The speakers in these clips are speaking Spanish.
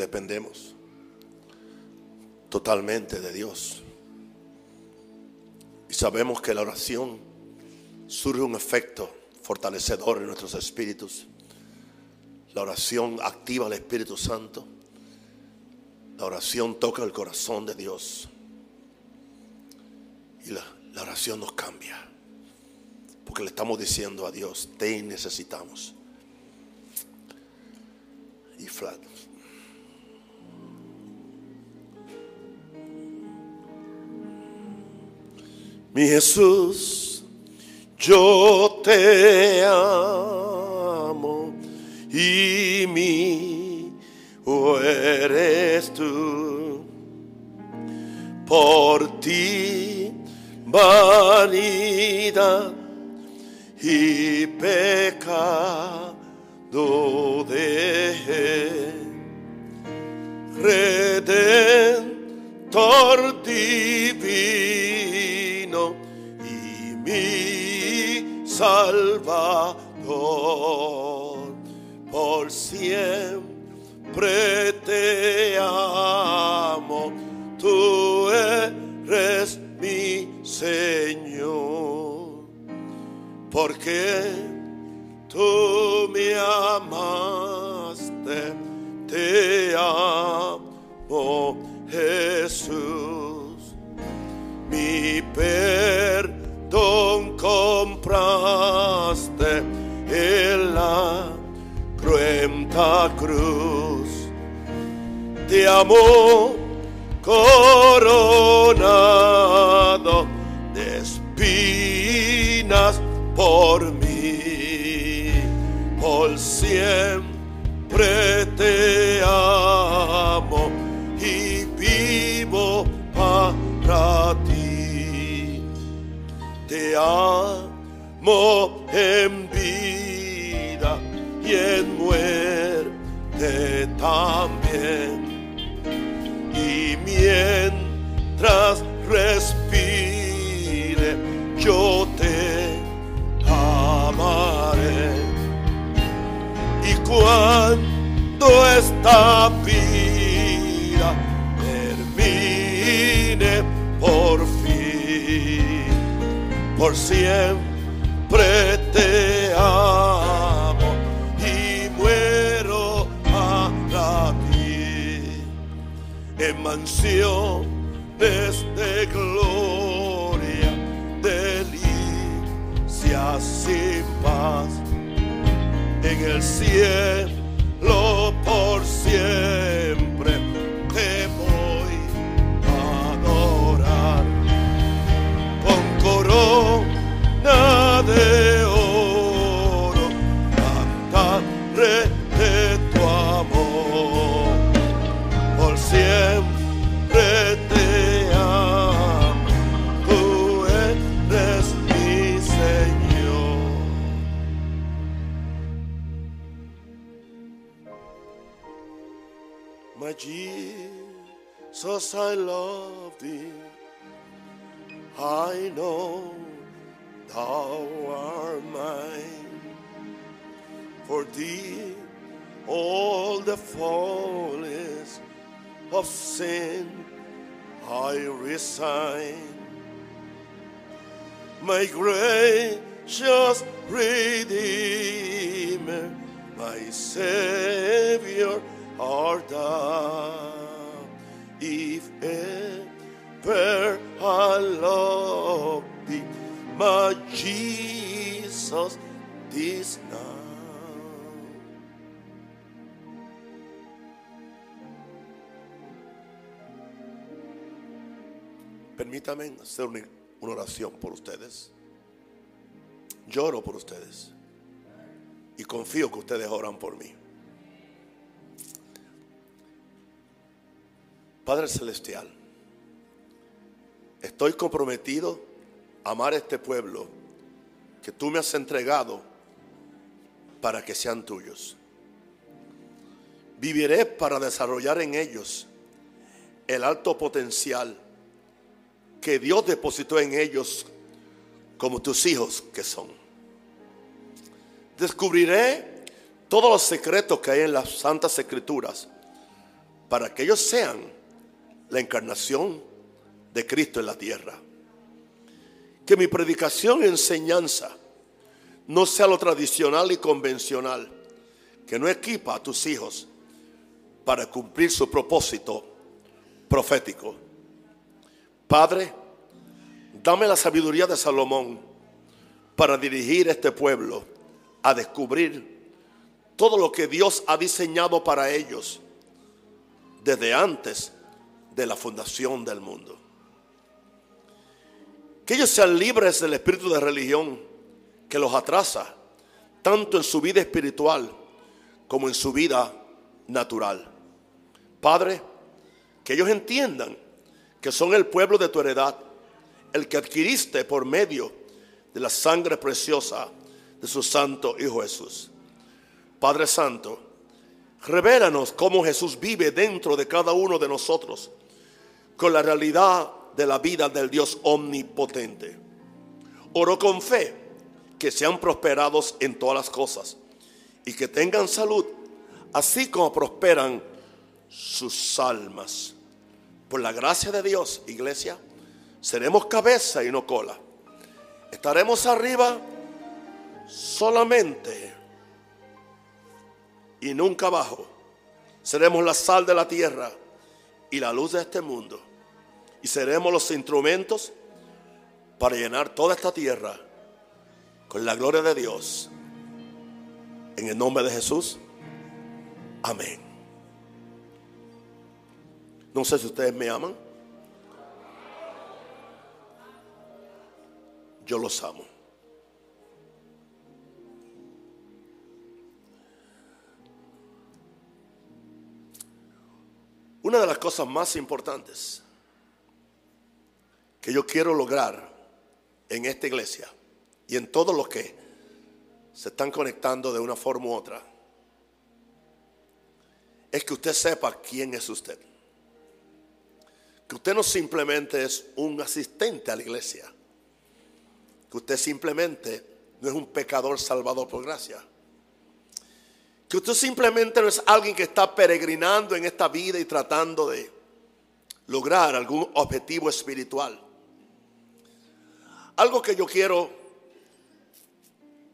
dependemos totalmente de Dios. Y sabemos que la oración surge un efecto fortalecedor en nuestros espíritus. La oración activa al Espíritu Santo. La oración toca el corazón de Dios. Y la, la oración nos cambia. Porque le estamos diciendo a Dios, te necesitamos. Y flat. Mi Jesús, yo te amo y mi eres tú. Por ti, vanidad y pecado dejé. Redentor divino mi Salvador, por siempre te amo, tú eres mi Señor, porque tú me amaste, te amo Jesús, mi perdón compraste en la cruenta cruz, te amo coronado de espinas por mí, por siempre en vida y en muerte también. Y mientras respire yo te amaré. Y cuando esta vida termine por fin por siempre en mansiones de gloria, delicias sin paz, en el cielo Jesus, I love thee. I know thou art mine. For thee all the follies of sin I resign. My gracious Redeemer, my Savior art thou. If ever I love thee, my Jesus, this now. Permítame hacer una, una oración por ustedes. Lloro por ustedes. Y confío que ustedes oran por mí. Padre Celestial, estoy comprometido a amar a este pueblo que tú me has entregado para que sean tuyos. Viviré para desarrollar en ellos el alto potencial que Dios depositó en ellos como tus hijos que son. Descubriré todos los secretos que hay en las santas escrituras para que ellos sean la encarnación de Cristo en la tierra. Que mi predicación y enseñanza no sea lo tradicional y convencional, que no equipa a tus hijos para cumplir su propósito profético. Padre, dame la sabiduría de Salomón para dirigir este pueblo a descubrir todo lo que Dios ha diseñado para ellos desde antes de la fundación del mundo. Que ellos sean libres del espíritu de religión que los atrasa, tanto en su vida espiritual como en su vida natural. Padre, que ellos entiendan que son el pueblo de tu heredad, el que adquiriste por medio de la sangre preciosa de su santo Hijo Jesús. Padre Santo, revélanos cómo Jesús vive dentro de cada uno de nosotros con la realidad de la vida del Dios omnipotente. Oro con fe que sean prosperados en todas las cosas y que tengan salud, así como prosperan sus almas. Por la gracia de Dios, iglesia, seremos cabeza y no cola. Estaremos arriba solamente y nunca abajo. Seremos la sal de la tierra y la luz de este mundo. Y seremos los instrumentos para llenar toda esta tierra con la gloria de Dios. En el nombre de Jesús. Amén. No sé si ustedes me aman. Yo los amo. Una de las cosas más importantes que yo quiero lograr en esta iglesia y en todos los que se están conectando de una forma u otra es que usted sepa quién es usted. Que usted no simplemente es un asistente a la iglesia. Que usted simplemente no es un pecador salvador por gracia. Que usted simplemente no es alguien que está peregrinando en esta vida y tratando de lograr algún objetivo espiritual. Algo que yo quiero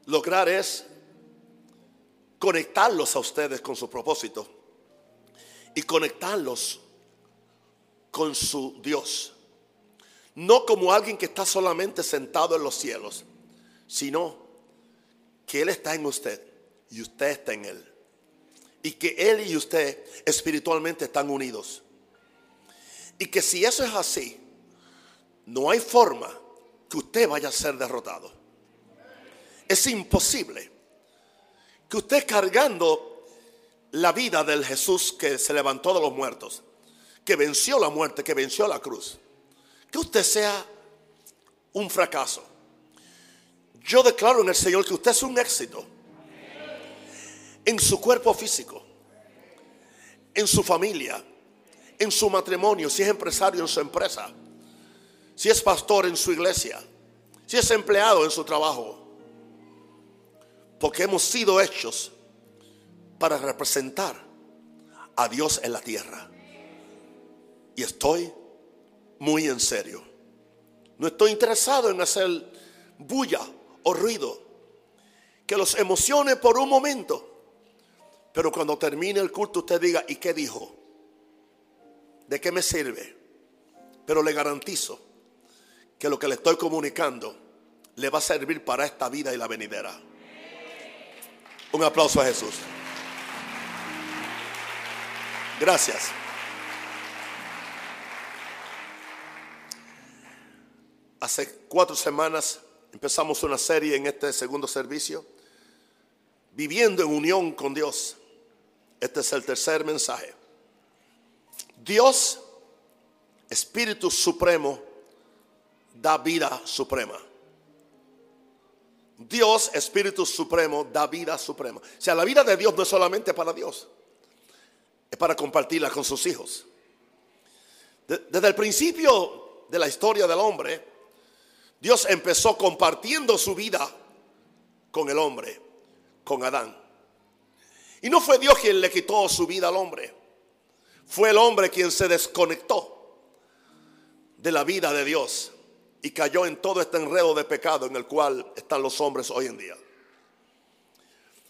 lograr es conectarlos a ustedes con su propósito y conectarlos con su Dios. No como alguien que está solamente sentado en los cielos, sino que Él está en usted y usted está en Él. Y que Él y usted espiritualmente están unidos. Y que si eso es así, no hay forma que usted vaya a ser derrotado. Es imposible que usted cargando la vida del Jesús que se levantó de los muertos, que venció la muerte, que venció la cruz, que usted sea un fracaso. Yo declaro en el Señor que usted es un éxito en su cuerpo físico, en su familia, en su matrimonio, si es empresario en su empresa, si es pastor en su iglesia, si es empleado en su trabajo. Porque hemos sido hechos para representar a Dios en la tierra. Y estoy muy en serio. No estoy interesado en hacer bulla o ruido que los emocione por un momento pero cuando termine el culto usted diga, ¿y qué dijo? ¿De qué me sirve? Pero le garantizo que lo que le estoy comunicando le va a servir para esta vida y la venidera. Un aplauso a Jesús. Gracias. Hace cuatro semanas empezamos una serie en este segundo servicio, viviendo en unión con Dios. Este es el tercer mensaje. Dios, Espíritu Supremo, da vida suprema. Dios, Espíritu Supremo, da vida suprema. O sea, la vida de Dios no es solamente para Dios, es para compartirla con sus hijos. Desde el principio de la historia del hombre, Dios empezó compartiendo su vida con el hombre, con Adán. Y no fue Dios quien le quitó su vida al hombre. fue el hombre quien se desconectó de la vida de Dios y cayó en todo este enredo de pecado en el cual están los hombres hoy en día.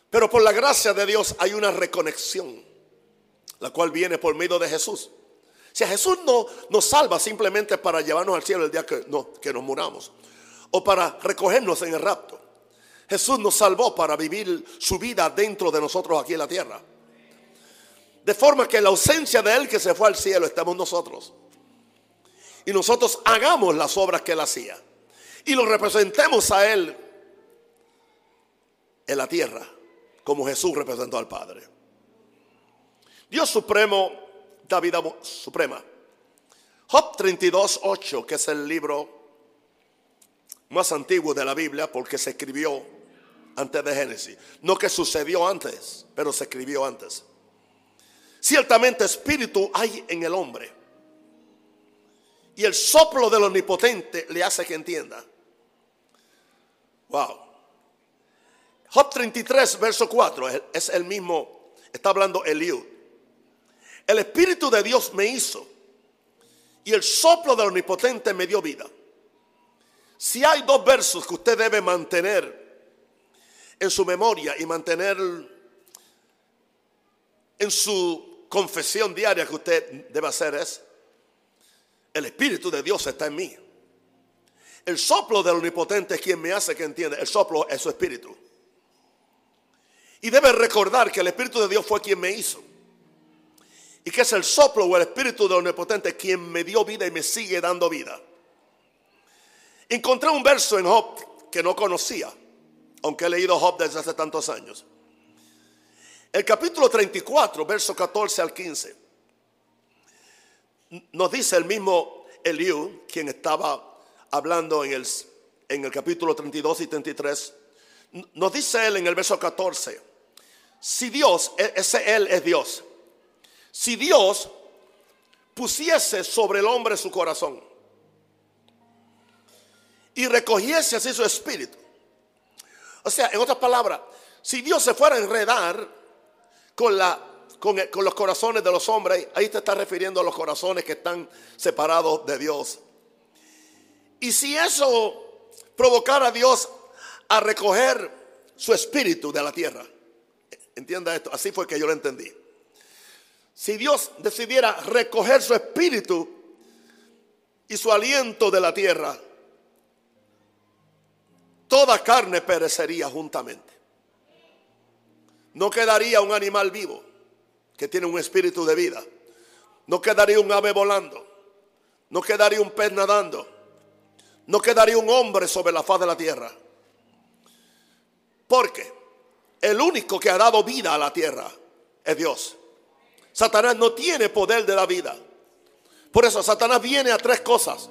Pero por la gracia de Dios hay una reconexión, la cual viene por medio de Jesús. Si a Jesús no nos salva simplemente para llevarnos al cielo el día que, no, que nos muramos, o para recogernos en el rapto. Jesús nos salvó para vivir su vida dentro de nosotros aquí en la tierra. De forma que en la ausencia de Él que se fue al cielo estamos nosotros. Y nosotros hagamos las obras que Él hacía. Y lo representemos a Él en la tierra, como Jesús representó al Padre. Dios Supremo da vida suprema. Job 32, 8, que es el libro más antiguo de la Biblia porque se escribió antes de Génesis. No que sucedió antes, pero se escribió antes. Ciertamente espíritu hay en el hombre. Y el soplo del omnipotente le hace que entienda. Wow. Job 33, verso 4, es el mismo, está hablando Eliud. El Espíritu de Dios me hizo y el soplo del Omnipotente me dio vida. Si hay dos versos que usted debe mantener en su memoria y mantener en su confesión diaria que usted debe hacer es, el Espíritu de Dios está en mí. El soplo del Omnipotente es quien me hace que entienda. El soplo es su Espíritu. Y debe recordar que el Espíritu de Dios fue quien me hizo y que es el soplo o el espíritu de omnipotente quien me dio vida y me sigue dando vida. Encontré un verso en Job que no conocía, aunque he leído Job desde hace tantos años. El capítulo 34, verso 14 al 15, nos dice el mismo Eliú, quien estaba hablando en el, en el capítulo 32 y 33, nos dice él en el verso 14, si Dios, e, ese él es Dios, si Dios pusiese sobre el hombre su corazón y recogiese así su espíritu. O sea, en otras palabras, si Dios se fuera a enredar con, la, con, los corazones de los hombres, ahí te está refiriendo a los corazones que están separados de Dios. Y si eso provocara a Dios a recoger su espíritu de la tierra, entienda esto, así fue que yo lo entendí si Dios decidiera recoger su espíritu y su aliento de la tierra, toda carne perecería juntamente. No quedaría un animal vivo que tiene un espíritu de vida. No quedaría un ave volando. No quedaría un pez nadando. No quedaría un hombre sobre la faz de la tierra. Porque el único que ha dado vida a la tierra es Dios. Satanás no tiene poder de la vida. Por eso Satanás viene a tres cosas.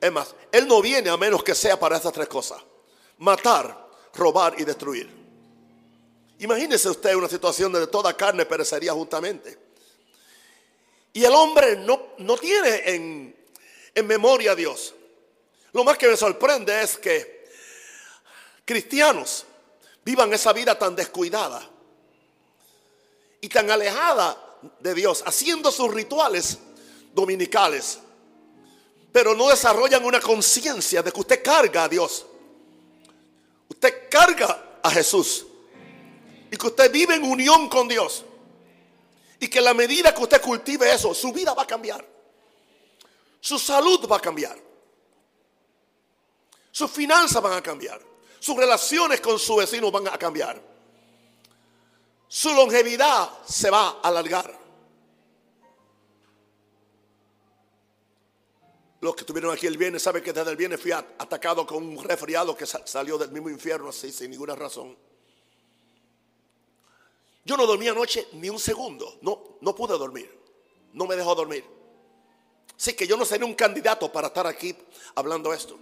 Es más, él no viene a menos que sea para esas tres cosas. Matar, robar y destruir. Imagínese usted una situación donde toda carne perecería juntamente. Y el hombre no, no tiene en, en memoria a Dios. Lo más que me sorprende es que cristianos vivan esa vida tan descuidada y tan alejada de Dios, haciendo sus rituales dominicales, pero no desarrollan una conciencia de que usted carga a Dios. Usted carga a Jesús y que usted vive en unión con Dios. Y que la medida que usted cultive eso, su vida va a cambiar. Su salud va a cambiar. Sus finanzas van a cambiar. Sus relaciones con su vecino van a cambiar su longevidad se va a alargar. Los que estuvieron aquí el viernes saben que desde el viernes fui atacado con un resfriado que salió del mismo infierno así sin ninguna razón. Yo no dormí anoche ni un segundo. No, no pude dormir. No me dejó dormir. Así que yo no sería un candidato para estar aquí hablando esto.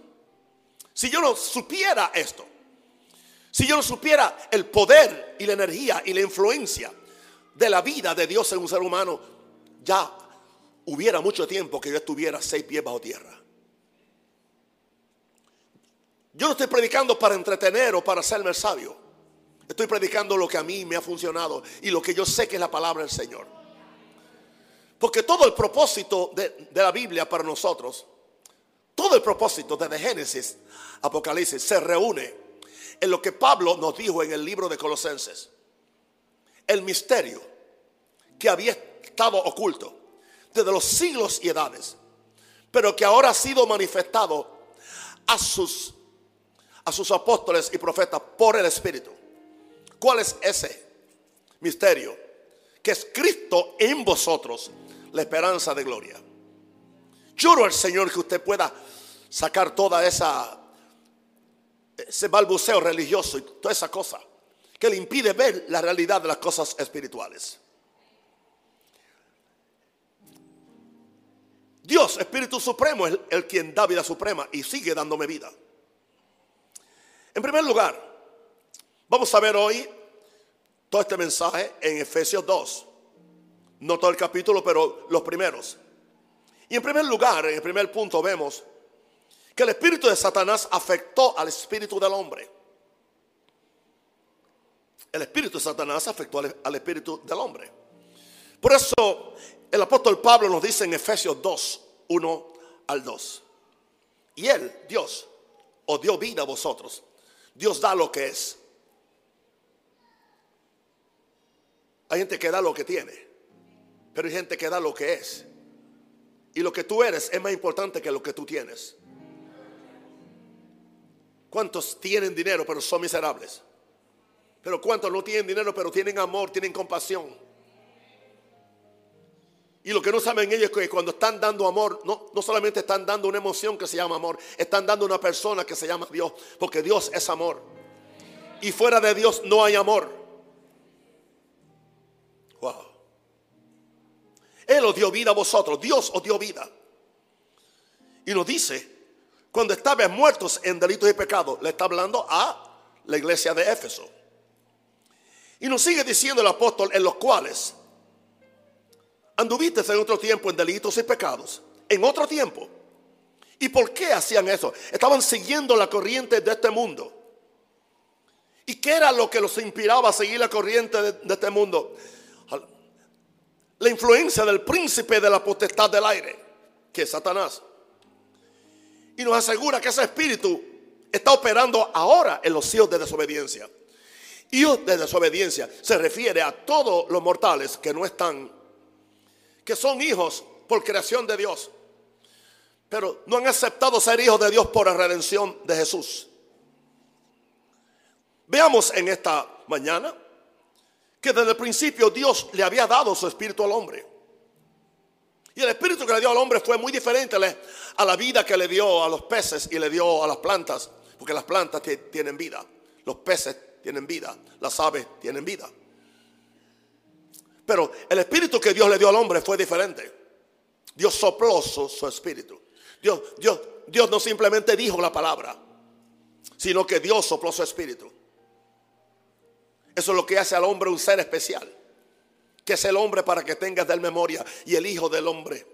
Si yo no supiera esto, si yo no supiera el poder y la energía y la influencia de la vida de Dios en un ser humano, ya hubiera mucho tiempo que yo estuviera seis pies bajo tierra. Yo no estoy predicando para entretener o para hacerme sabio. Estoy predicando lo que a mí me ha funcionado y lo que yo sé que es la palabra del Señor. Porque todo el propósito de, la Biblia para nosotros, todo el propósito desde Génesis, Apocalipsis, se reúne en lo que Pablo nos dijo en el libro de Colosenses. El misterio que había estado oculto desde los siglos y edades, pero que ahora ha sido manifestado a sus, a sus apóstoles y profetas por el Espíritu. ¿Cuál es ese misterio? Que es Cristo en vosotros, la esperanza de gloria. Lloro al Señor que usted pueda sacar toda esa ese balbuceo religioso y toda esa cosa que le impide ver la realidad de las cosas espirituales. Dios, Espíritu Supremo, es el quien da vida suprema y sigue dándome vida. En primer lugar, vamos a ver hoy todo este mensaje en Efesios 2. No todo el capítulo, pero los primeros. Y en primer lugar, en el primer punto vemos que el espíritu de Satanás afectó al espíritu del hombre. El espíritu de Satanás afectó al, espíritu del hombre. Por eso el apóstol Pablo nos dice en Efesios 2, 1 al 2. Y él, Dios, os dio vida a vosotros. Dios da lo que es. Hay gente que da lo que tiene, pero hay gente que da lo que es. Y lo que tú eres es más importante que lo que tú tienes. ¿Cuántos tienen dinero pero son miserables? Pero ¿cuántos no tienen dinero pero tienen amor, tienen compasión? Y lo que no saben ellos es que cuando están dando amor, no, no solamente están dando una emoción que se llama amor, están dando una persona que se llama Dios, porque Dios es amor. Y fuera de Dios no hay amor. Él os dio vida a vosotros, Dios os dio vida. Y nos dice cuando estaban muertos en delitos y pecados, le está hablando a la iglesia de Éfeso. Y nos sigue diciendo el apóstol en los cuales anduviste en otro tiempo en delitos y pecados. En otro tiempo. ¿Y por qué hacían eso? Estaban siguiendo la corriente de este mundo. ¿Y qué era lo que los inspiraba a seguir la corriente de, de este mundo? La influencia del príncipe de la potestad del aire, que es Satanás y nos asegura que ese espíritu está operando ahora en los hijos de desobediencia. Hijos de desobediencia se refiere a todos los mortales que no están, que son hijos por creación de Dios, pero no han aceptado ser hijos de Dios por la redención de Jesús. Veamos en esta mañana que desde el principio Dios le había dado su espíritu al hombre. Y el espíritu que le dio al hombre fue muy diferente a la vida que le dio a los peces y le dio a las plantas, porque las plantas tienen vida, los peces tienen vida, las aves tienen vida. Pero el espíritu que Dios le dio al hombre fue diferente. Dios sopló su, espíritu. Dios, Dios, Dios no simplemente dijo la palabra, sino que Dios sopló su espíritu. Eso es lo que hace al hombre un ser especial que es el hombre para que tengas de memoria y el hijo del hombre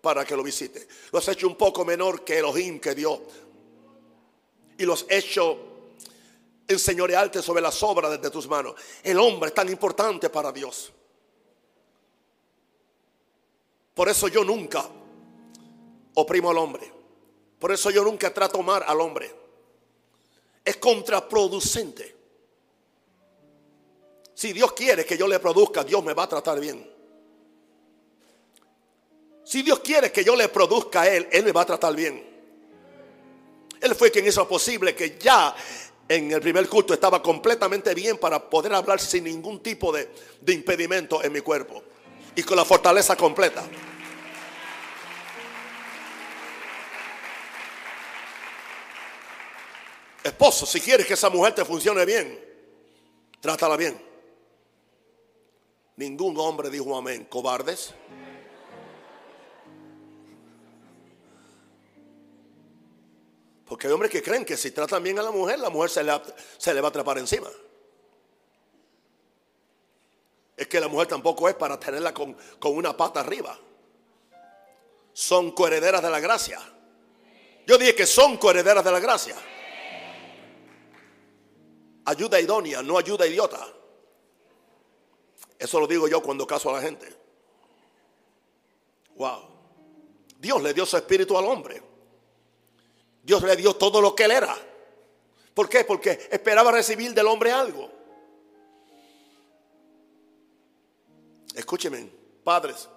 para que lo visite. Lo has hecho un poco menor que Elohim que dio. Y los has hecho enseñorearte sobre las obras de tus manos. El hombre es tan importante para Dios. Por eso yo nunca oprimo al hombre. Por eso yo nunca trato mal al hombre. Es contraproducente. Si Dios quiere que yo le produzca, Dios me va a tratar bien. Si Dios quiere que yo le produzca a Él, Él me va a tratar bien. Él fue quien hizo posible que ya en el primer culto estaba completamente bien para poder hablar sin ningún tipo de, de impedimento en mi cuerpo y con la fortaleza completa. Esposo, si quieres que esa mujer te funcione bien, trátala bien. Ningún hombre dijo amén. Cobardes. Porque hay hombres que creen que si tratan bien a la mujer, la mujer se le, va a atrapar encima. Es que la mujer tampoco es para tenerla con, con una pata arriba. Son coherederas de la gracia. Yo dije que son coherederas de la gracia. Ayuda idónea, no ayuda idiota. Eso lo digo yo cuando caso a la gente. Wow. Dios le dio su espíritu al hombre. Dios le dio todo lo que él era. ¿Por qué? Porque esperaba recibir del hombre algo. Escúcheme, padres,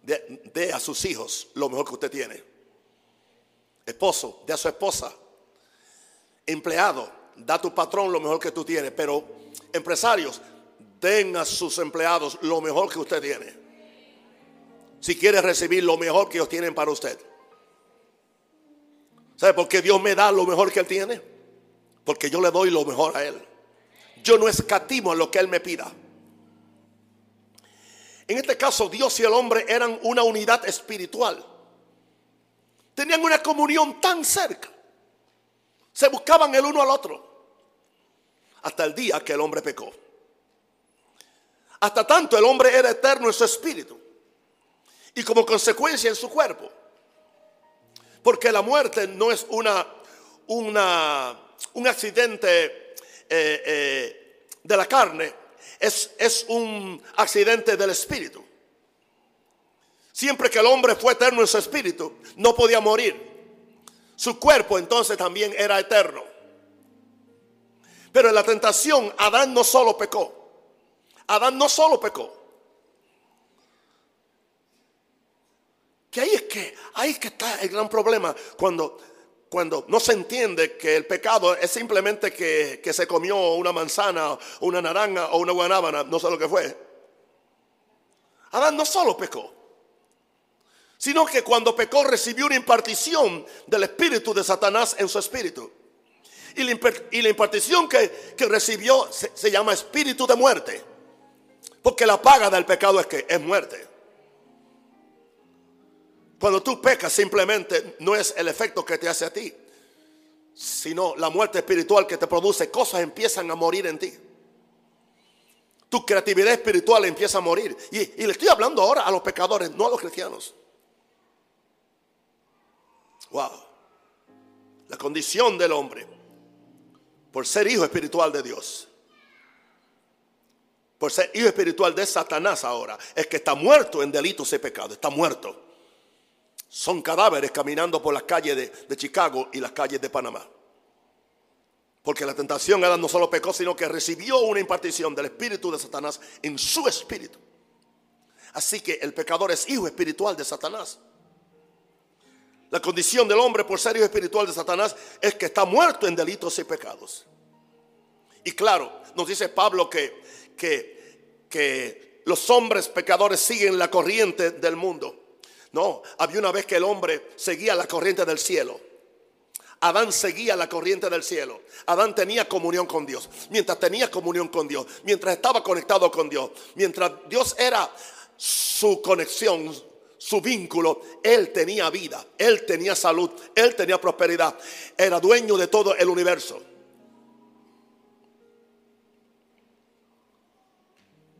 de, a sus hijos lo mejor que usted tiene. Esposo, de a su esposa. Empleado, da a tu patrón lo mejor que tú tienes. Pero empresarios, den a sus empleados lo mejor que usted tiene. Si quiere recibir lo mejor que ellos tienen para usted. ¿Sabe por qué Dios me da lo mejor que Él tiene? Porque yo le doy lo mejor a Él. Yo no escatimo lo que Él me pida. En este caso, Dios y el hombre eran una unidad espiritual. Tenían una comunión tan cerca. Se buscaban el uno al otro. Hasta el día que el hombre pecó. Hasta tanto el hombre era eterno en su espíritu. Y como consecuencia en su cuerpo. Porque la muerte no es una, un accidente eh, eh, de la carne, es, es un accidente del espíritu. Siempre que el hombre fue eterno en su espíritu, no podía morir. Su cuerpo entonces también era eterno. Pero en la tentación, Adán no solo pecó. Adán no solo pecó. Que ahí es que, ahí es que está el gran problema. Cuando cuando no se entiende que el pecado es simplemente que, se comió una manzana, una naranja o una guanábana, no sé lo que fue. Adán no solo pecó, sino que cuando pecó recibió una impartición del espíritu de Satanás en su espíritu. Y la, impartición que, recibió se, se, llama espíritu de muerte. Porque la paga del pecado es que es muerte. Cuando tú pecas simplemente no es el efecto que te hace a ti, sino la muerte espiritual que te produce. Cosas empiezan a morir en ti. Tu creatividad espiritual empieza a morir. Y, le estoy hablando ahora a los pecadores, no a los cristianos. Wow. La condición del hombre por ser hijo espiritual de Dios, por ser hijo espiritual de Satanás ahora, es que está muerto en delitos y pecados. Está muerto son cadáveres caminando por las calles de, Chicago y las calles de Panamá. Porque la tentación Adán no solo pecó, sino que recibió una impartición del espíritu de Satanás en su espíritu. Así que el pecador es hijo espiritual de Satanás. La condición del hombre por ser hijo espiritual de Satanás es que está muerto en delitos y pecados. Y claro, nos dice Pablo que, que, que los hombres pecadores siguen la corriente del mundo. No, había una vez que el hombre seguía la corriente del cielo. Adán seguía la corriente del cielo. Adán tenía comunión con Dios. Mientras tenía comunión con Dios, mientras estaba conectado con Dios, mientras Dios era su conexión, su vínculo, él tenía vida, él tenía salud, él tenía prosperidad, era dueño de todo el universo.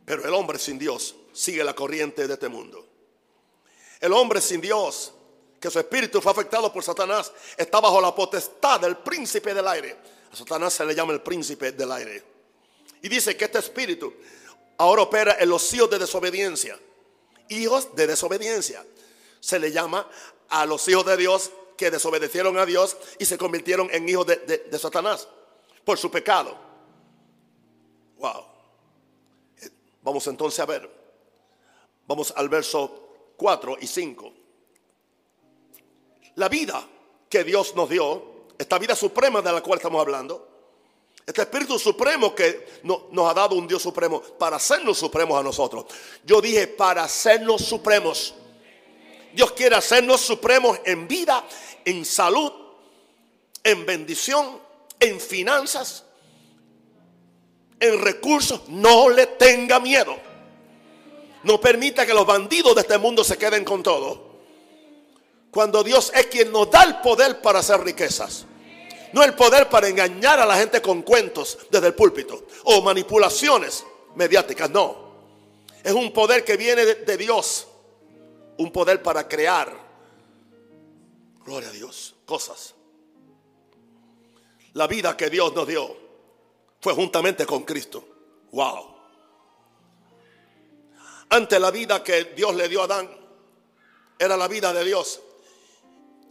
Pero el hombre sin Dios sigue la corriente de este mundo. El hombre sin Dios, que su espíritu fue afectado por Satanás, está bajo la potestad del príncipe del aire. A Satanás se le llama el príncipe del aire. Y dice que este espíritu ahora opera en los hijos de desobediencia. Hijos de desobediencia. Se le llama a los hijos de Dios que desobedecieron a Dios y se convirtieron en hijos de, de Satanás por su pecado. Wow. Vamos entonces a ver. Vamos al verso 4 y 5. La vida que Dios nos dio, esta vida suprema de la cual estamos hablando, este Espíritu Supremo que nos ha dado un Dios Supremo para hacernos supremos a nosotros. Yo dije para hacernos supremos. Dios quiere hacernos supremos en vida, en salud, en bendición, en finanzas, en recursos. No le tenga miedo. No permita que los bandidos de este mundo se queden con todo. Cuando Dios es quien nos da el poder para hacer riquezas. No el poder para engañar a la gente con cuentos desde el púlpito o manipulaciones mediáticas, no. Es un poder que viene de, Dios. Un poder para crear, gloria a Dios, cosas. La vida que Dios nos dio fue juntamente con Cristo. Wow ante la vida que Dios le dio a Adán, era la vida de Dios.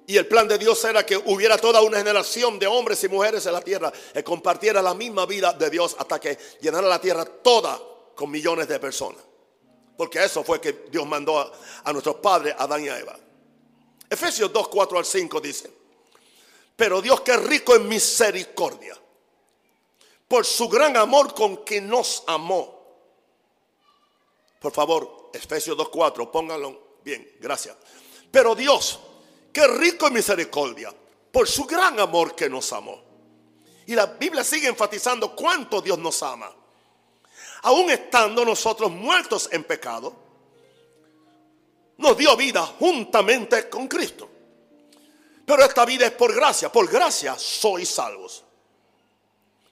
Y el plan de Dios era que hubiera toda una generación de hombres y mujeres en la tierra que compartiera la misma vida de Dios hasta que llenara la tierra toda con millones de personas. Porque eso fue que Dios mandó a, nuestros padres, Adán y a Eva. Efesios 2, 4 al 5 dice, pero Dios que es rico en misericordia, por su gran amor con que nos amó. Por favor, Efesios 2, 4, pónganlo bien, gracias. Pero Dios Qué rico en misericordia, por su gran amor que nos amó. Y la Biblia sigue enfatizando cuánto Dios nos ama. Aún estando nosotros muertos en pecado, nos dio vida juntamente con Cristo. Pero esta vida es por gracia, por gracia sois salvos.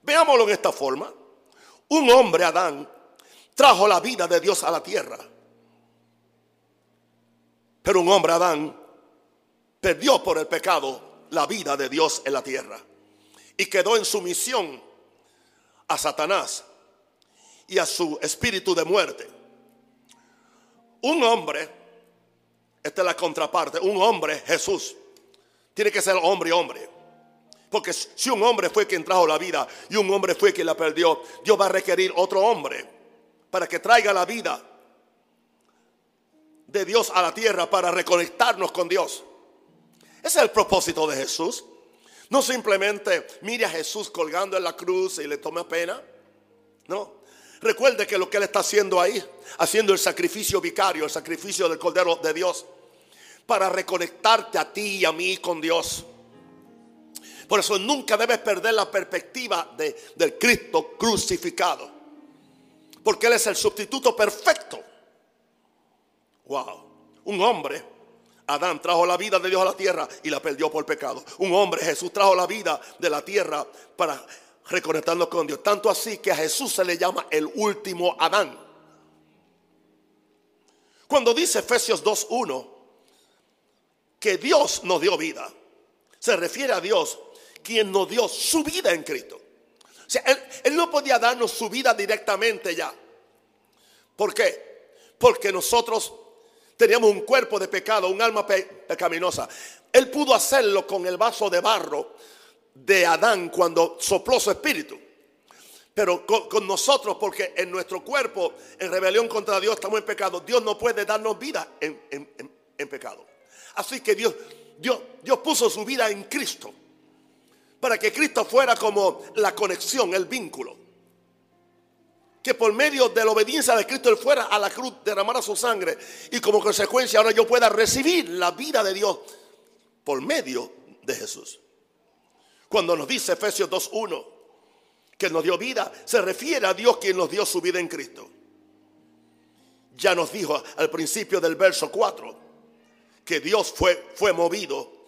Veámoslo en esta forma. Un hombre, Adán, trajo la vida de Dios a la tierra. Pero un hombre, Adán, perdió por el pecado la vida de Dios en la tierra y quedó en sumisión a Satanás y a su espíritu de muerte. Un hombre, esta es la contraparte, un hombre, Jesús, tiene que ser hombre y hombre. Porque si un hombre fue quien trajo la vida y un hombre fue quien la perdió, Dios va a requerir otro hombre para que traiga la vida de Dios a la tierra para reconectarnos con Dios. Ese es el propósito de Jesús. No simplemente mire a Jesús colgando en la cruz y le tome pena. No. Recuerde que lo que Él está haciendo ahí, haciendo el sacrificio vicario, el sacrificio del Cordero de Dios, para reconectarte a ti y a mí con Dios. Por eso nunca debes perder la perspectiva de, del Cristo crucificado. Porque Él es el sustituto perfecto. Wow. Un hombre Adán trajo la vida de Dios a la tierra y la perdió por pecado. Un hombre, Jesús, trajo la vida de la tierra para reconectarnos con Dios. Tanto así que a Jesús se le llama el último Adán. Cuando dice Efesios 2.1 que Dios nos dio vida, se refiere a Dios quien nos dio su vida en Cristo. Él no podía darnos su vida directamente ya. ¿Por qué? Porque nosotros Teníamos un cuerpo de pecado, un alma pecaminosa. Él pudo hacerlo con el vaso de barro de Adán cuando sopló su espíritu. Pero con, nosotros, porque en nuestro cuerpo, en rebelión contra Dios, estamos en pecado. Dios no puede darnos vida en, en pecado. Así que Dios, Dios, Dios puso su vida en Cristo. Para que Cristo fuera como la conexión, el vínculo que por medio de la obediencia de Cristo Él fuera a la cruz, derramara su sangre y como consecuencia ahora yo pueda recibir la vida de Dios por medio de Jesús. Cuando nos dice Efesios 2.1 que nos dio vida, se refiere a Dios quien nos dio su vida en Cristo. Ya nos dijo al principio del verso 4 que Dios fue, fue movido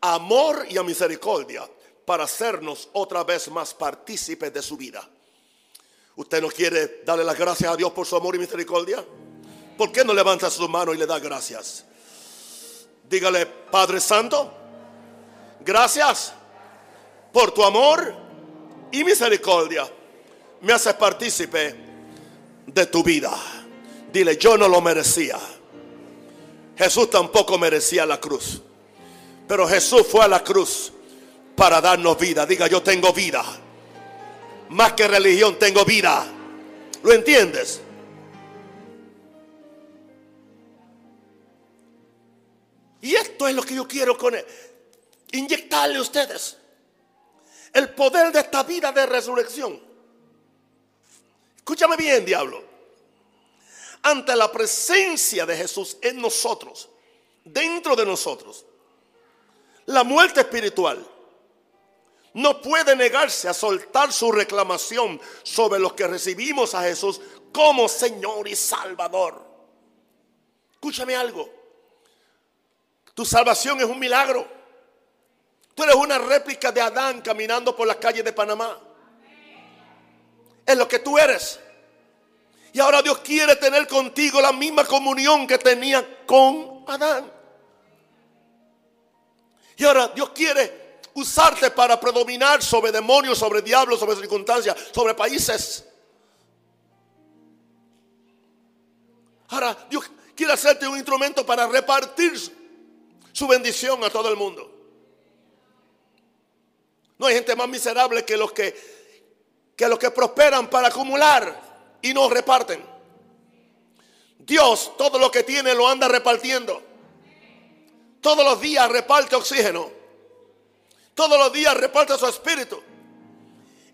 a amor y a misericordia para hacernos otra vez más partícipes de su vida. ¿Usted no quiere darle las gracias a Dios por su amor y misericordia? ¿Por qué no levanta su mano y le da gracias? Dígale, Padre Santo, gracias por tu amor y misericordia. Me haces partícipe de tu vida. Dile, yo no lo merecía. Jesús tampoco merecía la cruz. Pero Jesús fue a la cruz para darnos vida. Diga, yo tengo vida más que religión, tengo vida. ¿Lo entiendes? Y esto es lo que yo quiero con él. Inyectarle a ustedes el poder de esta vida de resurrección. Escúchame bien, diablo. Ante la presencia de Jesús en nosotros, dentro de nosotros, la muerte espiritual no puede negarse a soltar su reclamación sobre los que recibimos a Jesús como Señor y Salvador. Escúchame algo. Tu salvación es un milagro. Tú eres una réplica de Adán caminando por las calles de Panamá. Es lo que tú eres. Y ahora Dios quiere tener contigo la misma comunión que tenía con Adán. Y ahora Dios quiere usarte para predominar sobre demonios, sobre diablos, sobre circunstancias, sobre países. Ahora, Dios quiere hacerte un instrumento para repartir su bendición a todo el mundo. No hay gente más miserable que los que, que los que prosperan para acumular y no reparten. Dios todo lo que tiene lo anda repartiendo. Todos los días reparte oxígeno. Todos los días reparte su espíritu.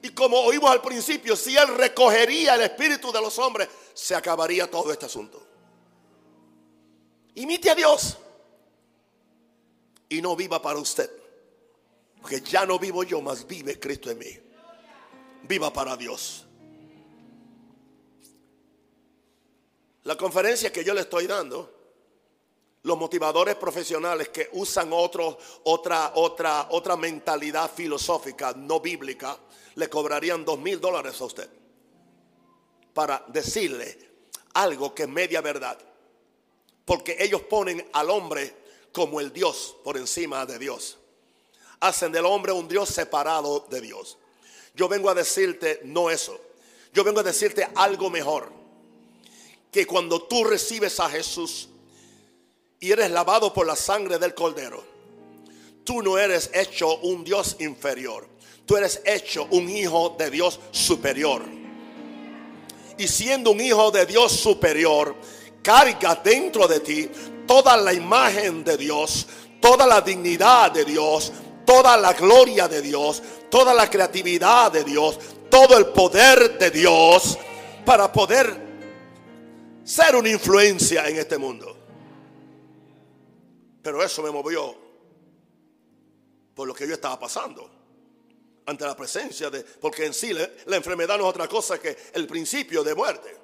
Y como oímos al principio, si Él recogería el espíritu de los hombres, se acabaría todo este asunto. Imite a Dios y no viva para usted. Porque ya no vivo yo, más vive Cristo en mí. Viva para Dios. La conferencia que yo le estoy dando, los motivadores profesionales que usan otro, otra, otra, otra mentalidad filosófica no bíblica, le cobrarían dos mil dólares a usted para decirle algo que es media verdad. Porque ellos ponen al hombre como el Dios por encima de Dios. Hacen del hombre un Dios separado de Dios. Yo vengo a decirte no eso. Yo vengo a decirte algo mejor. Que cuando tú recibes a Jesús y eres lavado por la sangre del cordero, tú no eres hecho un Dios inferior. Tú eres hecho un hijo de Dios superior. Y siendo un hijo de Dios superior, carga dentro de ti toda la imagen de Dios, toda la dignidad de Dios, toda la gloria de Dios, toda la creatividad de Dios, todo el poder de Dios para poder ser una influencia en este mundo. Pero eso me movió por lo que yo estaba pasando ante la presencia de, porque en sí la, enfermedad no es otra cosa que el principio de muerte.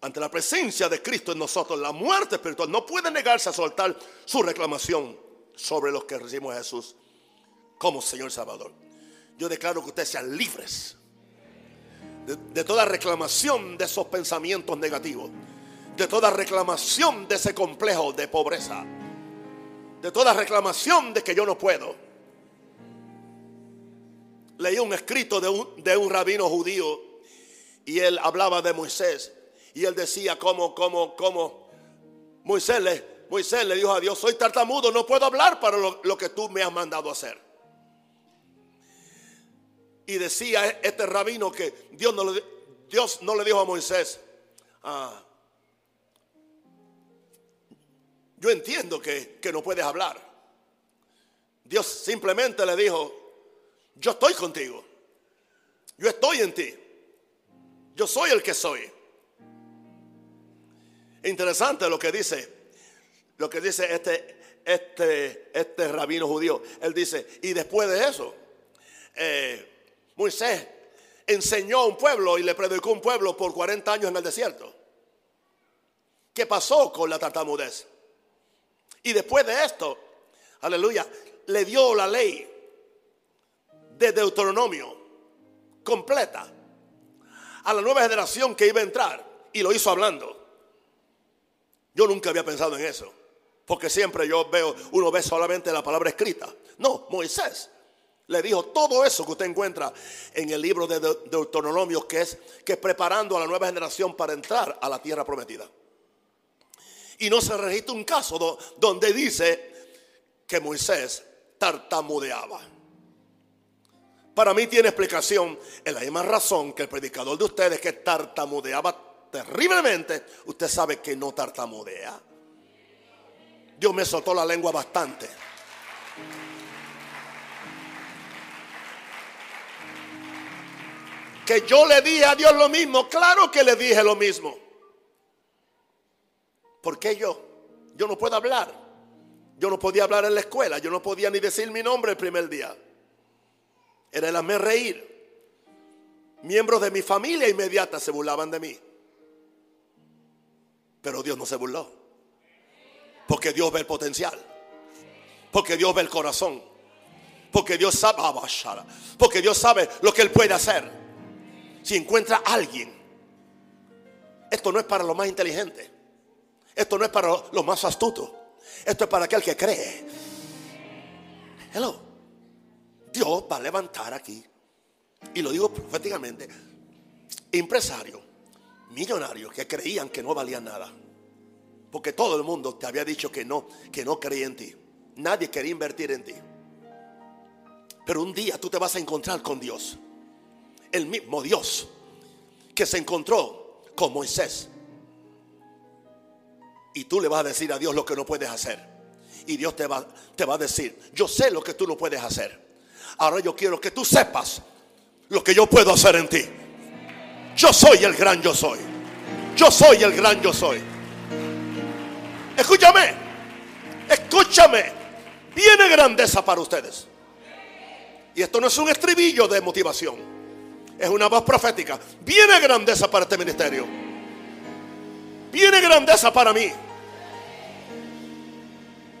Ante la presencia de Cristo en nosotros, la muerte espiritual no puede negarse a soltar su reclamación sobre los que recibimos a Jesús como Señor Salvador. Yo declaro que ustedes sean libres de, de toda reclamación de esos pensamientos negativos, de toda reclamación de ese complejo de pobreza de toda reclamación de que yo no puedo. Leí un escrito de un, de un rabino judío y él hablaba de Moisés y él decía como, como, como Moisés le, Moisés le dijo a Dios, soy tartamudo, no puedo hablar para lo, que tú me has mandado hacer. Y decía este rabino que Dios no le, Dios no le dijo a Moisés, ah, Yo entiendo que, no puedes hablar. Dios simplemente le dijo, yo estoy contigo. Yo estoy en ti. Yo soy el que soy. Interesante lo que dice, lo que dice este, este, este rabino judío. Él dice, y después de eso, eh, Moisés enseñó a un pueblo y le predicó un pueblo por 40 años en el desierto. ¿Qué pasó con la tartamudez? Y después de esto, aleluya, le dio la ley de Deuteronomio completa a la nueva generación que iba a entrar y lo hizo hablando. Yo nunca había pensado en eso, porque siempre yo veo, uno ve solamente la palabra escrita. No, Moisés le dijo todo eso que usted encuentra en el libro de Deuteronomio, que es que preparando a la nueva generación para entrar a la tierra prometida. Y no se registra un caso donde dice que Moisés tartamudeaba. Para mí tiene explicación en la misma razón que el predicador de ustedes que tartamudeaba terriblemente, usted sabe que no tartamudea. Dios me soltó la lengua bastante. Que yo le dije a Dios lo mismo, claro que le dije lo mismo. ¿Por qué yo? Yo no puedo hablar. Yo no podía hablar en la escuela. Yo no podía ni decir mi nombre el primer día. Era el hacerme reír. Miembros de mi familia inmediata se burlaban de mí. Pero Dios no se burló. Porque Dios ve el potencial. Porque Dios ve el corazón. Porque Dios sabe, ah, porque Dios sabe lo que Él puede hacer. Si encuentra a alguien, esto no es para lo más inteligente. Esto no es para los más astutos. Esto es para aquel que cree. Hello. Dios va a levantar aquí. Y lo digo proféticamente. Empresario, millonarios que creían que no valían nada. Porque todo el mundo te había dicho que no, que no creía en ti. Nadie quería invertir en ti. Pero un día tú te vas a encontrar con Dios. El mismo Dios que se encontró con Moisés. Y tú le vas a decir a Dios lo que no puedes hacer. Y Dios te va, te va a decir, yo sé lo que tú no puedes hacer. Ahora yo quiero que tú sepas lo que yo puedo hacer en ti. Yo soy el gran yo soy. Yo soy el gran yo soy. Escúchame. Escúchame. Viene grandeza para ustedes. Y esto no es un estribillo de motivación. Es una voz profética. Viene grandeza para este ministerio. Viene grandeza para mí.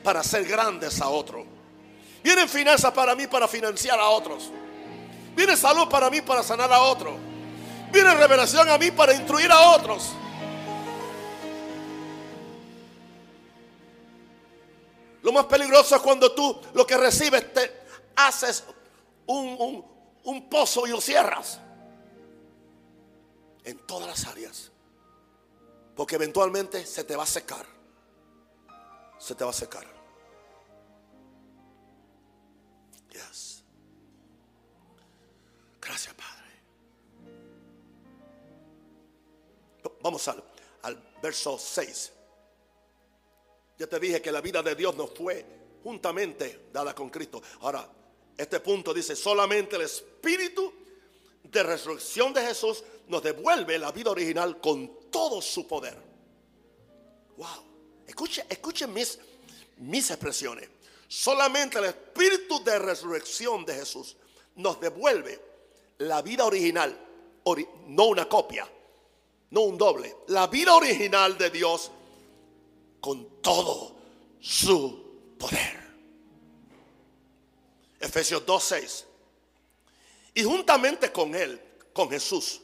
Para hacer grandes a otros. Vienen finanzas para mí para financiar a otros. Viene salud para mí para sanar a otros. Viene revelación a mí para instruir a otros. Lo más peligroso es cuando tú lo que recibes te haces un, un pozo y lo cierras. En todas las áreas. Porque eventualmente se te va a secar. Se te va a secar. Gracias, Padre. Vamos al, al verso 6. Ya te dije que la vida de Dios nos fue juntamente dada con Cristo. Ahora, este punto dice, solamente el Espíritu de resurrección de Jesús nos devuelve la vida original con todo su poder. Wow. Escuchen, escuchen mis, mis expresiones. Solamente el Espíritu de resurrección de Jesús nos devuelve la vida original, no una copia, no un doble. La vida original de Dios con todo su poder. Efesios 2.6. Y juntamente con Él, con Jesús,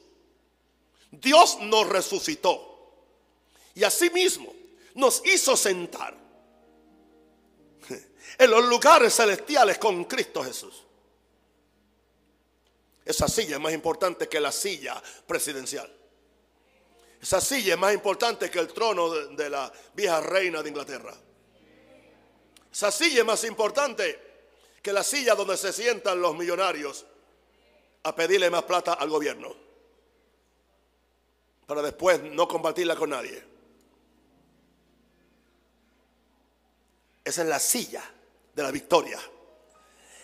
Dios nos resucitó. Y asimismo nos hizo sentar en los lugares celestiales con Cristo Jesús. Esa silla es más importante que la silla presidencial. Esa silla es más importante que el trono de, la vieja reina de Inglaterra. Esa silla es más importante que la silla donde se sientan los millonarios a pedirle más plata al gobierno. Para después no compartirla con nadie. Esa es la silla de la victoria.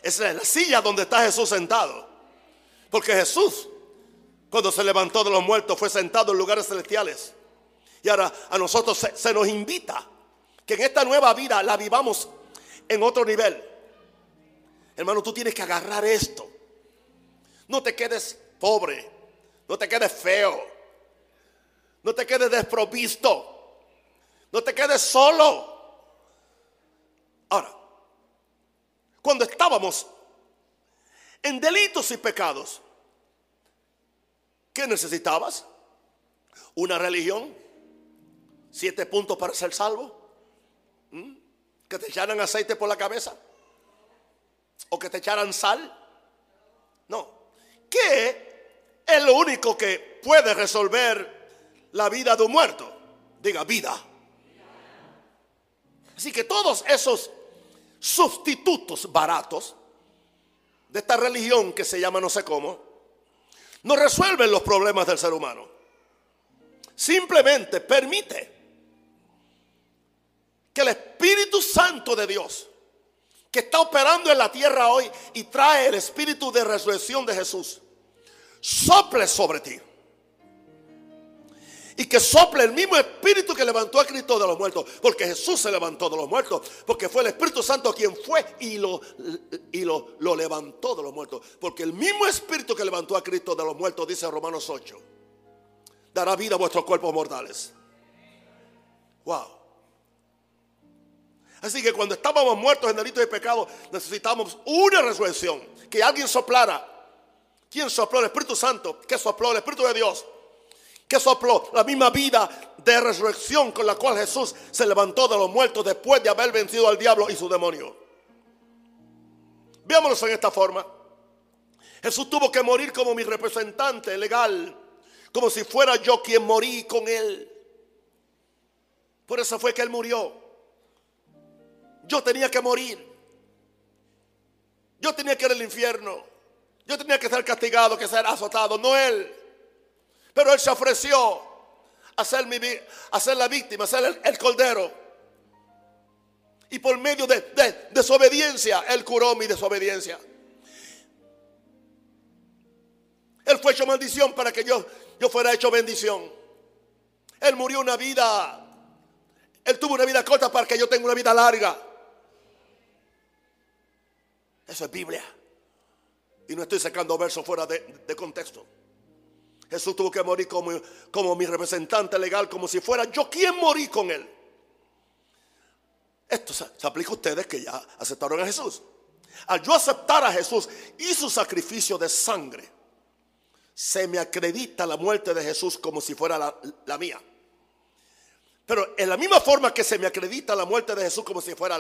Esa es la silla donde está Jesús sentado. Porque Jesús cuando se levantó de los muertos, fue sentado en lugares celestiales. Y ahora a nosotros se, nos invita que en esta nueva vida la vivamos en otro nivel. Hermano, tú tienes que agarrar esto. No te quedes pobre. No te quedes feo. No te quedes desprovisto. No te quedes solo. Ahora, cuando estábamos en delitos y pecados, ¿Qué necesitabas? ¿Una religión? ¿Siete puntos para ser salvo? ¿Mm? ¿Que te echaran aceite por la cabeza? ¿O que te echaran sal? No. ¿Qué es lo único que puede resolver la vida de un muerto? Diga, vida. Así que todos esos sustitutos baratos de esta religión que se llama no sé cómo, no resuelven los problemas del ser humano. Simplemente permite que el Espíritu Santo de Dios, que está operando en la tierra hoy y trae el Espíritu de resurrección de Jesús, sople sobre ti y que sople el mismo espíritu que levantó a Cristo de los muertos, porque Jesús se levantó de los muertos, porque fue el Espíritu Santo quien fue y lo, y lo, lo levantó de los muertos, porque el mismo espíritu que levantó a Cristo de los muertos, dice Romanos 8, dará vida a vuestros cuerpos mortales. Wow. Así que cuando estábamos muertos en delitos y pecado, necesitábamos una resurrección, que alguien soplara. ¿Quién sopló? El Espíritu Santo. ¿Qué sopló? El Espíritu de Dios que sopló la misma vida de resurrección con la cual Jesús se levantó de los muertos después de haber vencido al diablo y su demonio. Veámoslo en esta forma. Jesús tuvo que morir como mi representante legal, como si fuera yo quien morí con Él. Por eso fue que Él murió. Yo tenía que morir. Yo tenía que ir al infierno. Yo tenía que ser castigado, que ser azotado, no Él. Pero Él se ofreció a ser, mi, a ser la víctima, a ser el, cordero. Y por medio de, de desobediencia, Él curó mi desobediencia. Él fue hecho maldición para que yo, yo fuera hecho bendición. Él murió una vida. Él tuvo una vida corta para que yo tenga una vida larga. Eso es Biblia. Y no estoy sacando versos fuera de, contexto. Jesús tuvo que morir como, como mi representante legal, como si fuera yo quien morí con él. Esto se, se, aplica a ustedes que ya aceptaron a Jesús. Al yo aceptar a Jesús y su sacrificio de sangre, se me acredita la muerte de Jesús como si fuera la, mía. Pero en la misma forma que se me acredita la muerte de Jesús como si fuera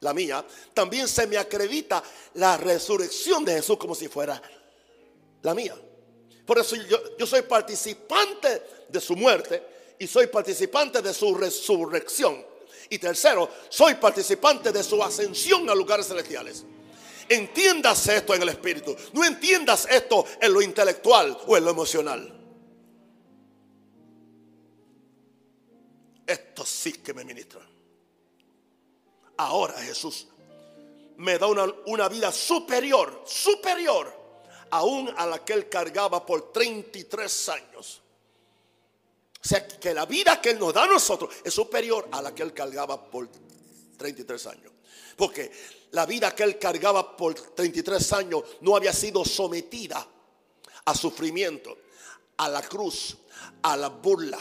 la, mía, también se me acredita la resurrección de Jesús como si fuera la mía. Por eso yo, soy participante de su muerte y soy participante de su resurrección. Y tercero, soy participante de su ascensión a lugares celestiales. Entiendas esto en el espíritu. No entiendas esto en lo intelectual o en lo emocional. Esto sí que me ministra. Ahora Jesús me da una, una vida superior, superior, aún a la que él cargaba por 33 años. O sea, que la vida que Él nos da a nosotros es superior a la que Él cargaba por 33 años. Porque la vida que él cargaba por 33 años no había sido sometida a sufrimiento, a la cruz, a la burla,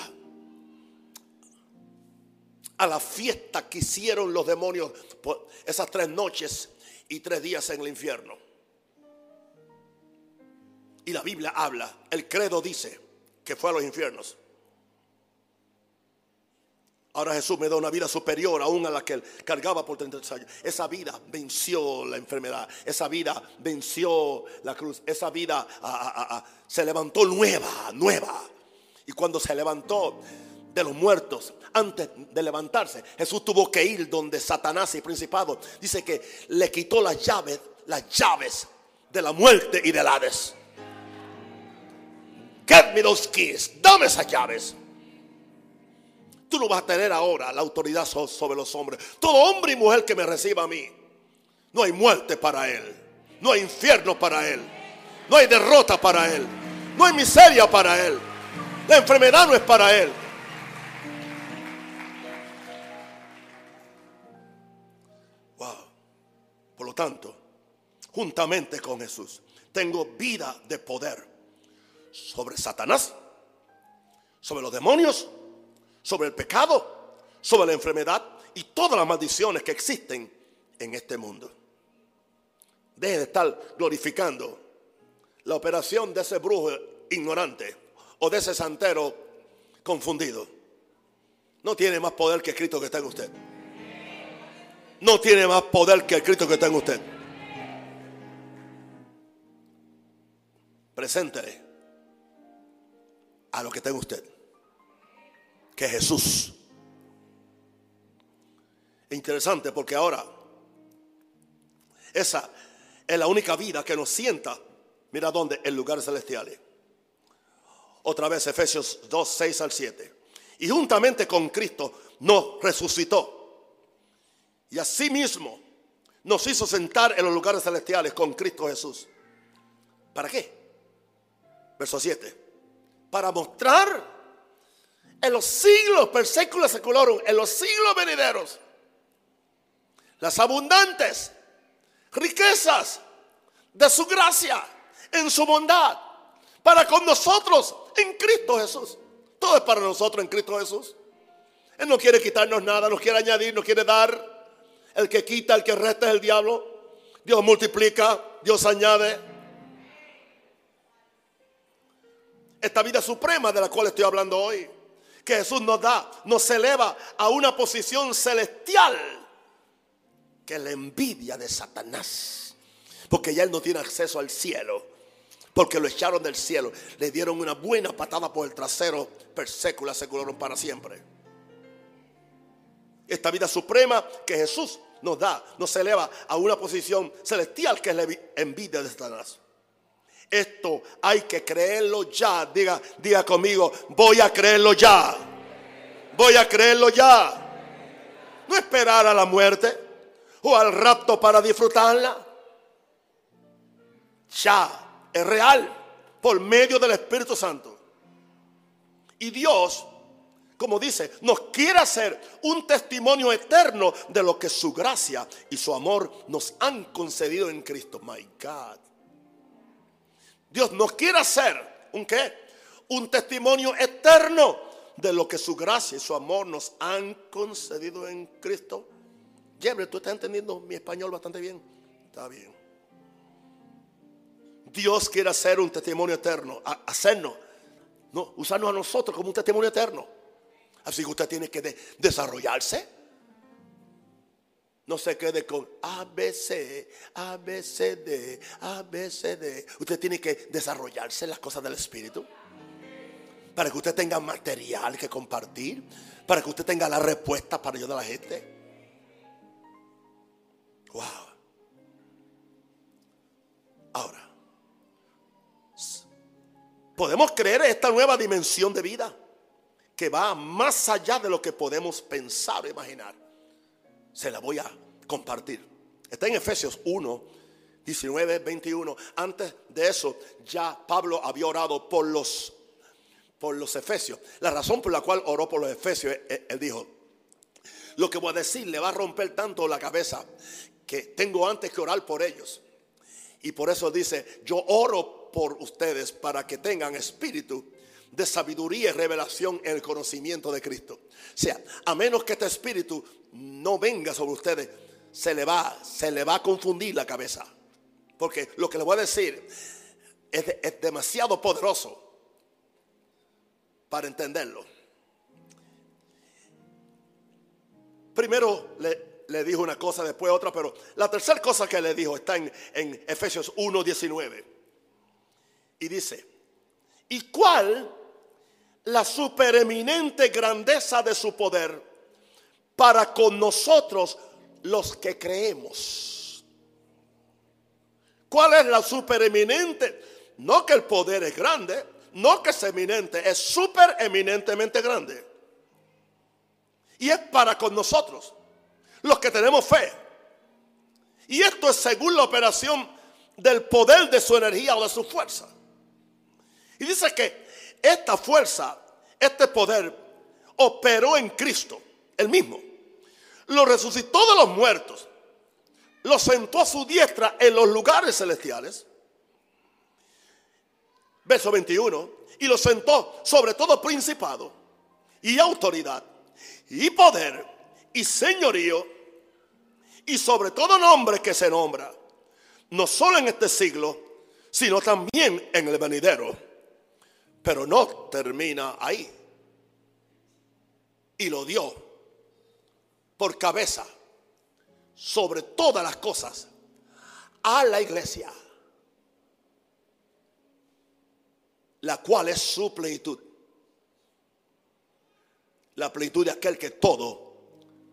a la fiesta que hicieron los demonios por esas tres noches y tres días en el infierno. Y la Biblia habla, el credo dice que fue a los infiernos. Ahora Jesús me da una vida superior aún a la que él cargaba por 33 años. Esa vida venció la enfermedad. Esa vida venció la cruz. Esa vida ah, ah, ah, se levantó nueva, nueva. Y cuando se levantó de los muertos, antes de levantarse, Jesús tuvo que ir donde Satanás y Principado. Dice que le quitó las llaves, las llaves de la muerte y del Hades. Get me those keys. Dame esas llaves. Tú no vas a tener ahora la autoridad sobre los hombres. Todo hombre y mujer que me reciba a mí, no hay muerte para él. No hay infierno para él. No hay derrota para él. No hay miseria para él. La enfermedad no es para él. Wow. Por lo tanto, juntamente con Jesús, tengo vida de poder sobre Satanás, sobre los demonios sobre el pecado, sobre la enfermedad y todas las maldiciones que existen en este mundo. Deje de estar glorificando la operación de ese brujo ignorante o de ese santero confundido. No tiene más poder que Cristo que está en usted. No tiene más poder que el Cristo que está en usted. Preséntele a lo que en usted que Jesús. Interesante porque ahora esa es la única vida que nos sienta, mira dónde, en lugares celestiales. Otra vez Efesios 2, 6 al 7. Y juntamente con Cristo nos resucitó. Y asimismo nos hizo sentar en los lugares celestiales con Cristo Jesús. ¿Para qué? Verso 7. Para mostrar en los siglos, per secula secularum, en los siglos venideros, las abundantes riquezas de su gracia, en su bondad, para con nosotros en Cristo Jesús. Todo es para nosotros en Cristo Jesús. Él no quiere quitarnos nada, nos quiere añadir, nos quiere dar. El que quita, el que resta es el diablo. Dios multiplica, Dios añade. Esta vida suprema de la cual estoy hablando hoy que Jesús nos da, nos eleva a una posición celestial que la envidia de Satanás. Porque ya Él no tiene acceso al cielo. porque lo echaron del cielo. Le dieron una buena patada por el trasero, persecula, secularon para siempre. Esta vida suprema que Jesús nos da, nos eleva a una posición celestial que es la envidia de Satanás. Esto hay que creerlo ya. Diga, diga conmigo, voy a creerlo ya. Voy a creerlo ya. No esperar a la muerte o al rapto para disfrutarla. Ya, es real, por medio del Espíritu Santo. Y Dios, como dice, nos quiere hacer un testimonio eterno de lo que su gracia y su amor nos han concedido en Cristo. My God. Dios nos quiere hacer un qué? Un testimonio eterno de lo que su gracia y su amor nos han concedido en Cristo. Jebre, ¿tú estás entendiendo mi español bastante bien? Está bien. Dios quiere hacer un testimonio eterno, hacernos, no, usarnos a nosotros como un testimonio eterno. Así que usted tiene que desarrollarse. No se quede con A, B, C, A, B, C, D, A, B, C, D. Usted tiene que desarrollarse las cosas del Espíritu. Para que usted tenga material que compartir. Para que usted tenga la respuesta para ayudar a la gente. Wow. Ahora, podemos creer esta nueva dimensión de vida que va más allá de lo que podemos pensar o imaginar se la voy a compartir. Está en Efesios 1, 19, 21. Antes de eso, ya Pablo había orado por los, por los efesios. La razón por la cual oró por los efesios, él dijo, lo que voy a decir le va a romper tanto la cabeza que tengo antes que orar por ellos. Y por eso dice, yo oro por ustedes para que tengan espíritu de sabiduría y revelación en el conocimiento de Cristo. O sea, a menos que este espíritu no venga sobre ustedes, se le va, se le va a confundir la cabeza. Porque lo que le voy a decir es, demasiado poderoso para entenderlo. Primero le, dijo una cosa, después otra, pero la tercera cosa que le dijo está en, en Efesios 1:19. Y dice, ¿y cuál la supereminente grandeza de su poder? para con nosotros los que creemos. ¿Cuál es la supereminente? No que el poder es grande, no que es eminente, es supereminentemente grande. Y es para con nosotros, los que tenemos fe. Y esto es según la operación del poder de su energía o de su fuerza. Y dice que esta fuerza, este poder, operó en Cristo, el mismo lo resucitó de los muertos, lo sentó a su diestra en los lugares celestiales. Verso 21. Y lo sentó sobre todo principado y autoridad y poder y señorío y sobre todo nombre que se nombra, no solo en este siglo, sino también en el venidero. Pero no termina ahí. Y lo dio por cabeza sobre todas las cosas a la iglesia, la cual es su plenitud. La plenitud de aquel que todo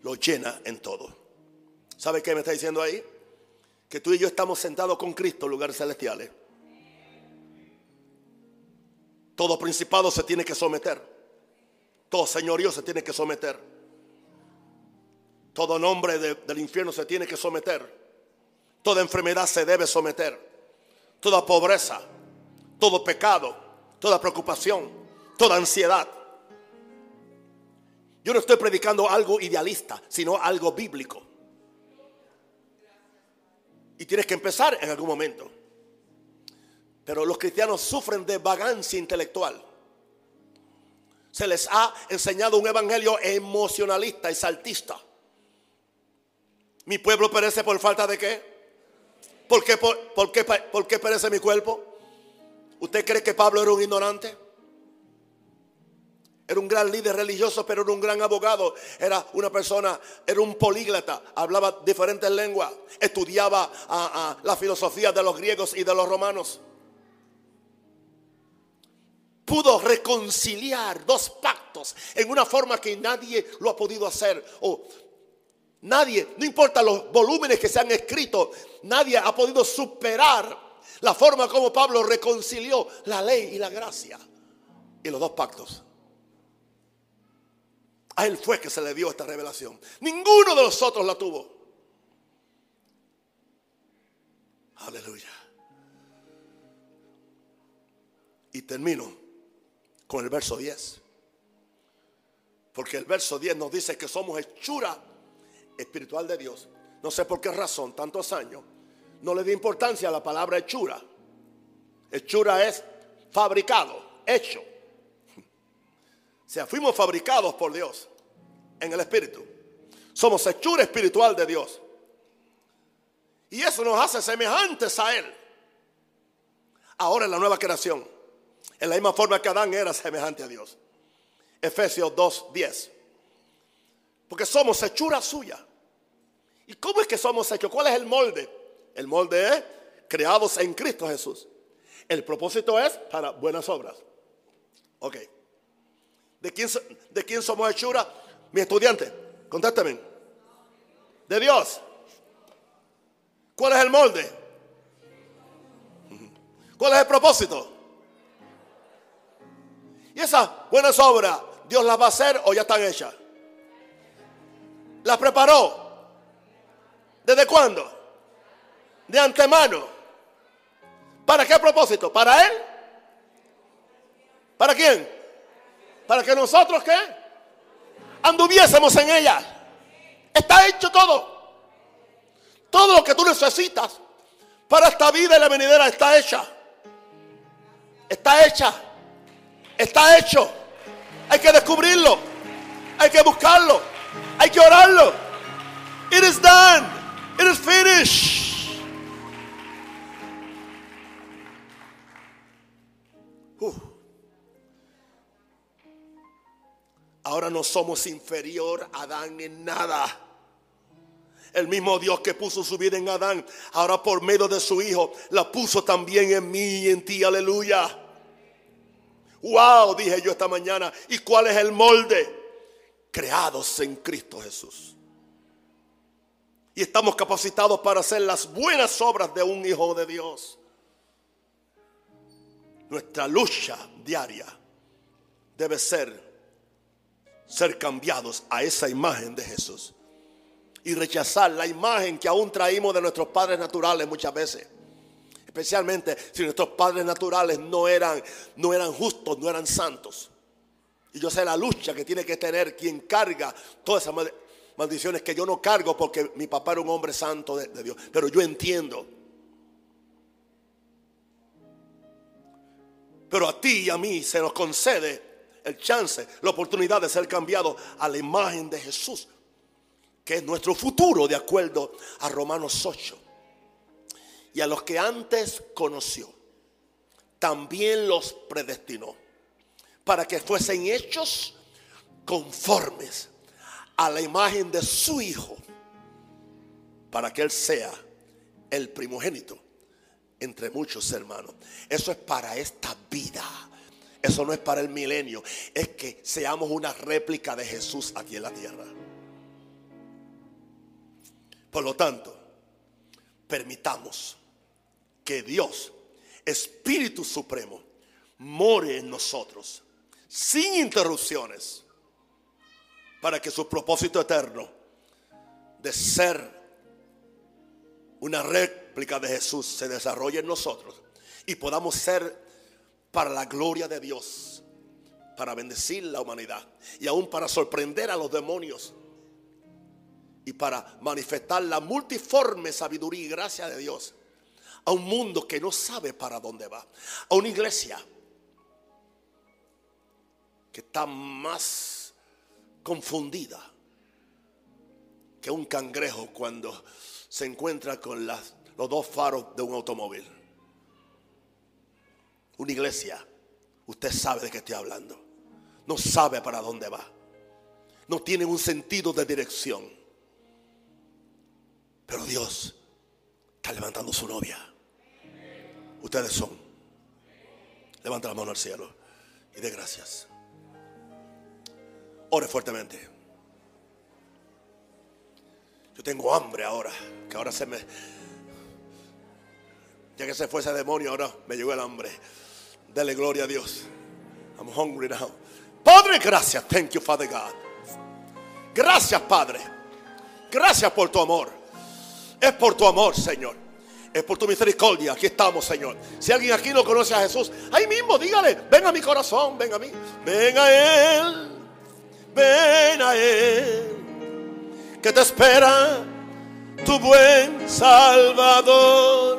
lo llena en todo. ¿Sabe qué me está diciendo ahí? Que tú y yo estamos sentados con Cristo en lugares celestiales. Todo principado se tiene que someter. Todo señorío se tiene que someter. Todo nombre del infierno se tiene que someter. Toda enfermedad se debe someter. Toda pobreza, todo pecado, toda preocupación, toda ansiedad. Yo no estoy predicando algo idealista, sino algo bíblico. Y tienes que empezar en algún momento. Pero los cristianos sufren de vagancia intelectual. Se les ha enseñado un evangelio emocionalista y saltista. Mi pueblo perece por falta de qué? ¿Por qué, por, qué, por qué perece mi cuerpo? ¿Usted cree que Pablo era un ignorante? Era un gran líder religioso, pero era un gran abogado. Era una persona, era un políglota. Hablaba diferentes lenguas. Estudiaba la filosofía de los griegos y de los romanos. Pudo reconciliar dos pactos en una forma que nadie lo ha podido hacer. O nadie, no importa los volúmenes que se han escrito, nadie ha podido superar la forma como Pablo reconcilió la ley y la gracia y los dos pactos. A él fue que se le dio esta revelación. Ninguno de los otros la tuvo. Aleluya. Y termino con el verso 10. Porque el verso 10 nos dice que somos hechura espiritual de Dios. No sé por qué razón, tantos años, no le di importancia a la palabra hechura. Hechura es fabricado, hecho. O sea, fuimos fabricados por Dios en el Espíritu. Somos hechura espiritual de Dios. Y eso nos hace semejantes a Él. Ahora en la nueva creación. En la misma forma que Adán era semejante a Dios. Efesios 2.10. Porque somos hechura suya. ¿Y cómo es que somos hechos? ¿Cuál es el molde? El molde es creados en Cristo Jesús. El propósito es para buenas obras. Ok. ¿De quién, somos hechura? Mi estudiante, contéstame. De Dios. ¿Cuál es el molde? ¿Cuál es el propósito? Y esas buenas obras, ¿Dios las va a hacer o ya están hechas? ¿Las preparó? ¿Desde cuándo? De antemano. ¿Para qué propósito? ¿Para Él? ¿Para quién? Para que nosotros qué? Anduviésemos en ella. Está hecho todo. Todo lo que tú necesitas para esta vida y la venidera está hecha. Está hecha. Está hecho. Hay que descubrirlo. Hay que buscarlo. Hay que orarlo. It is done. It is finished. Ahora no somos inferior a Adán en nada. El mismo Dios que puso su vida en Adán, ahora por medio de su Hijo, la puso también en mí y en ti. Aleluya. Wow, dije yo esta mañana. ¿Y cuál es el molde? Creados en Cristo Jesús. Y estamos capacitados para hacer las buenas obras de un hijo de Dios. Nuestra lucha diaria debe ser ser cambiados a esa imagen de Jesús. Y rechazar la imagen que aún traímos de nuestros padres naturales muchas veces especialmente si nuestros padres naturales no eran, no eran justos, no eran santos. Y yo sé la lucha que tiene que tener quien carga todas esas maldiciones que yo no cargo porque mi papá era un hombre santo de, Dios. Pero yo entiendo. Pero a ti y a mí se nos concede el chance, la oportunidad de ser cambiado a la imagen de Jesús, que es nuestro futuro de acuerdo a Romanos 8 y a los que antes conoció, también los predestinó para que fuesen hechos conformes a la imagen de su Hijo, para que Él sea el primogénito entre muchos hermanos. Eso es para esta vida. Eso no es para el milenio. Es que seamos una réplica de Jesús aquí en la tierra. Por lo tanto, permitamos que Dios, Espíritu Supremo, more en nosotros sin interrupciones para que su propósito eterno de ser una réplica de Jesús se desarrolle en nosotros y podamos ser para la gloria de Dios, para bendecir la humanidad y aún para sorprender a los demonios y para manifestar la multiforme sabiduría y gracia de Dios a un mundo que no sabe para dónde va, a una iglesia que está más confundida que un cangrejo cuando se encuentra con los dos faros de un automóvil. Una iglesia, usted sabe de qué estoy hablando, no sabe para dónde va, no tiene un sentido de dirección, pero Dios está levantando su novia. Ustedes son. Levanta la mano al cielo. y de gracias. Ore fuertemente. Yo tengo hambre ahora, que ahora se me... Ya que se fue ese demonio, ahora me llegó el hambre. Dele gloria a Dios. I'm hungry now. Padre, gracias. Thank you, Father God. Gracias, Padre. Gracias por tu amor. Es por tu amor, Señor. Es por tu misericordia. Aquí estamos, Señor. Si alguien aquí no conoce a Jesús, ahí mismo dígale, ven a mi corazón, ven a mí. Ven a Él. Ven a Él. Que te espera tu buen Salvador.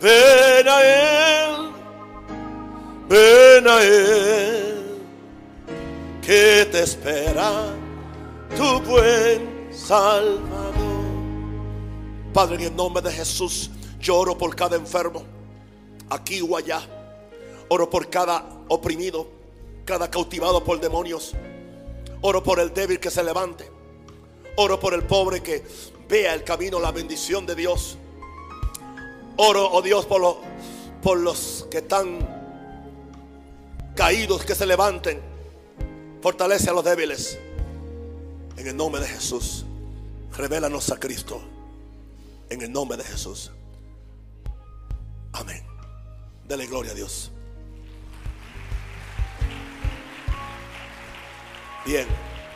Ven a Él. Ven a Él. Que te espera tu buen Salvador. Padre, en el nombre de Jesús, yo oro por cada enfermo, aquí o allá. Oro por cada oprimido, cada cautivado por demonios. Oro por el débil que se levante. Oro por el pobre que vea el camino, la bendición de Dios. Oro, oh Dios, por, los, por los que están caídos, que se levanten. Fortalece a los débiles. En el nombre de Jesús, revélanos a Cristo. En el nombre de Jesús. Amén. Dele gloria a Dios. Bien.